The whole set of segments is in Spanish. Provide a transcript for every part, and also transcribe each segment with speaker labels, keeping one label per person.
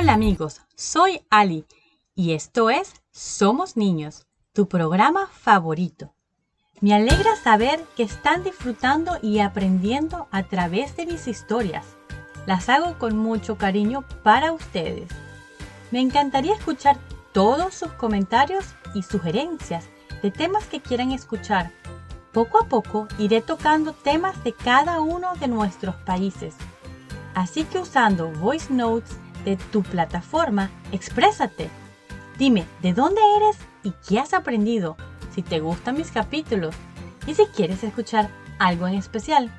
Speaker 1: Hola amigos, soy Ali y esto es Somos Niños, tu programa favorito. Me alegra saber que están disfrutando y aprendiendo a través de mis historias. Las hago con mucho cariño para ustedes. Me encantaría escuchar todos sus comentarios y sugerencias de temas que quieran escuchar. Poco a poco iré tocando temas de cada uno de nuestros países. Así que usando voice notes de tu plataforma, exprésate. Dime de dónde eres y qué has aprendido, si te gustan mis capítulos y si quieres escuchar algo en especial.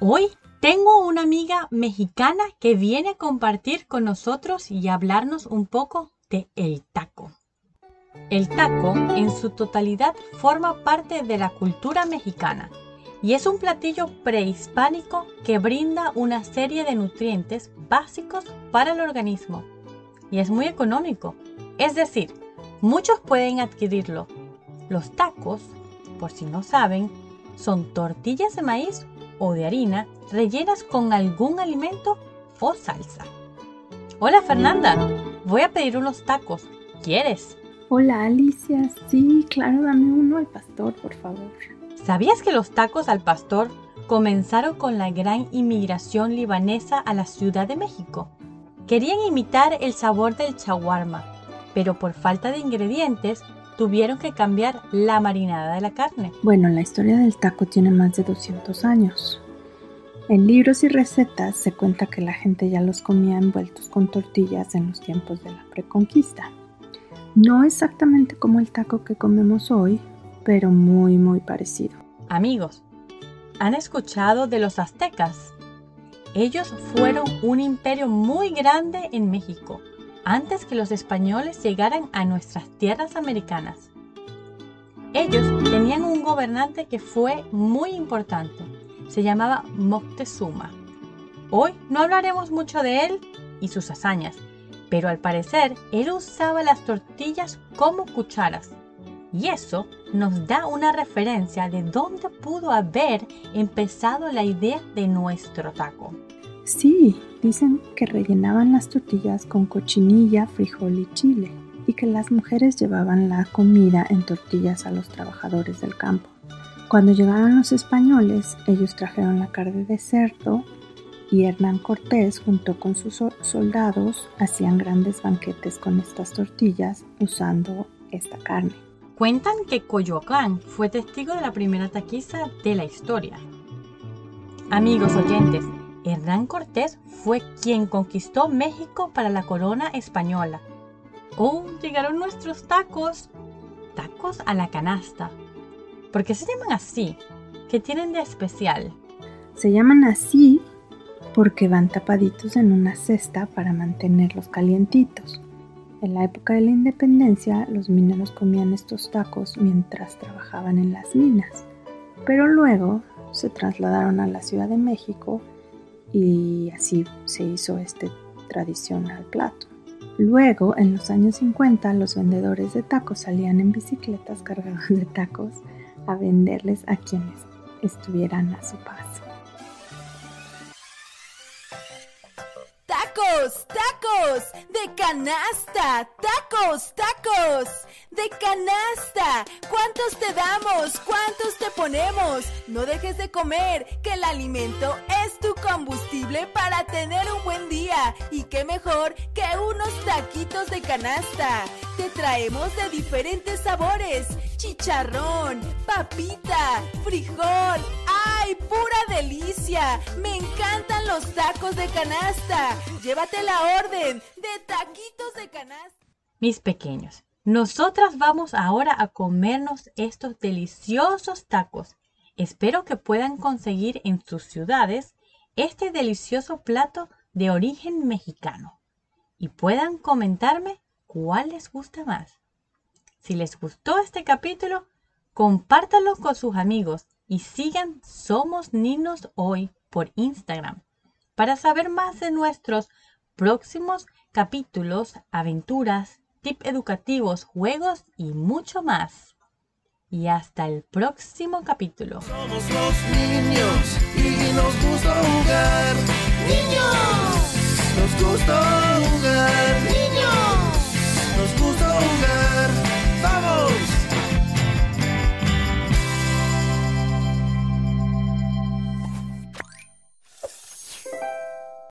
Speaker 1: Hoy tengo una amiga mexicana que viene a compartir con nosotros y hablarnos un poco de el taco. El taco en su totalidad forma parte de la cultura mexicana y es un platillo prehispánico que brinda una serie de nutrientes básicos para el organismo y es muy económico. Es decir, muchos pueden adquirirlo. Los tacos, por si no saben, son tortillas de maíz o de harina rellenas con algún alimento o salsa. Hola Fernanda, voy a pedir unos tacos. ¿Quieres?
Speaker 2: Hola Alicia, sí, claro, dame uno al pastor, por favor.
Speaker 1: ¿Sabías que los tacos al pastor comenzaron con la gran inmigración libanesa a la Ciudad de México? Querían imitar el sabor del chaguarma, pero por falta de ingredientes tuvieron que cambiar la marinada de la carne.
Speaker 2: Bueno, la historia del taco tiene más de 200 años. En libros y recetas se cuenta que la gente ya los comía envueltos con tortillas en los tiempos de la preconquista. No exactamente como el taco que comemos hoy, pero muy muy parecido.
Speaker 1: Amigos, ¿han escuchado de los aztecas? Ellos fueron un imperio muy grande en México, antes que los españoles llegaran a nuestras tierras americanas. Ellos tenían un gobernante que fue muy importante. Se llamaba Moctezuma. Hoy no hablaremos mucho de él y sus hazañas, pero al parecer él usaba las tortillas como cucharas. Y eso nos da una referencia de dónde pudo haber empezado la idea de nuestro taco.
Speaker 2: Sí, dicen que rellenaban las tortillas con cochinilla, frijol y chile, y que las mujeres llevaban la comida en tortillas a los trabajadores del campo. Cuando llegaron los españoles, ellos trajeron la carne de cerdo y Hernán Cortés junto con sus soldados hacían grandes banquetes con estas tortillas usando esta carne.
Speaker 1: Cuentan que Coyoacán fue testigo de la primera taquiza de la historia. Amigos oyentes, Hernán Cortés fue quien conquistó México para la corona española. Oh, llegaron nuestros tacos. Tacos a la canasta. ¿Por qué se llaman así? ¿Qué tienen de especial?
Speaker 2: Se llaman así porque van tapaditos en una cesta para mantenerlos calientitos. En la época de la independencia, los mineros comían estos tacos mientras trabajaban en las minas, pero luego se trasladaron a la Ciudad de México y así se hizo este tradicional plato. Luego, en los años 50, los vendedores de tacos salían en bicicletas cargados de tacos a venderles a quienes estuvieran a su paso.
Speaker 3: ¡Tacos! ¡Tacos! ¡De canasta! ¡Tacos! ¡Tacos! ¡De canasta! ¿Cuántos te damos? ¿Cuántos te ponemos? No dejes de comer, que el alimento es tu combustible para tener un buen día. Y qué mejor que unos taquitos de canasta. Te traemos de diferentes sabores. Chicharrón, papita, frijol. ¡Ay, pura delicia! Me encantan los tacos de canasta. Llévate la orden de taquitos de canasta.
Speaker 1: Mis pequeños, nosotras vamos ahora a comernos estos deliciosos tacos. Espero que puedan conseguir en sus ciudades este delicioso plato de origen mexicano y puedan comentarme cuál les gusta más. Si les gustó este capítulo, compártanlo con sus amigos y sigan Somos Ninos Hoy por Instagram para saber más de nuestros próximos capítulos, aventuras, tips educativos, juegos y mucho más. Y hasta el próximo capítulo.
Speaker 4: Somos los niños y nos gusta jugar. ¡Niños! Nos gusta jugar. Niños. Nos gusta jugar.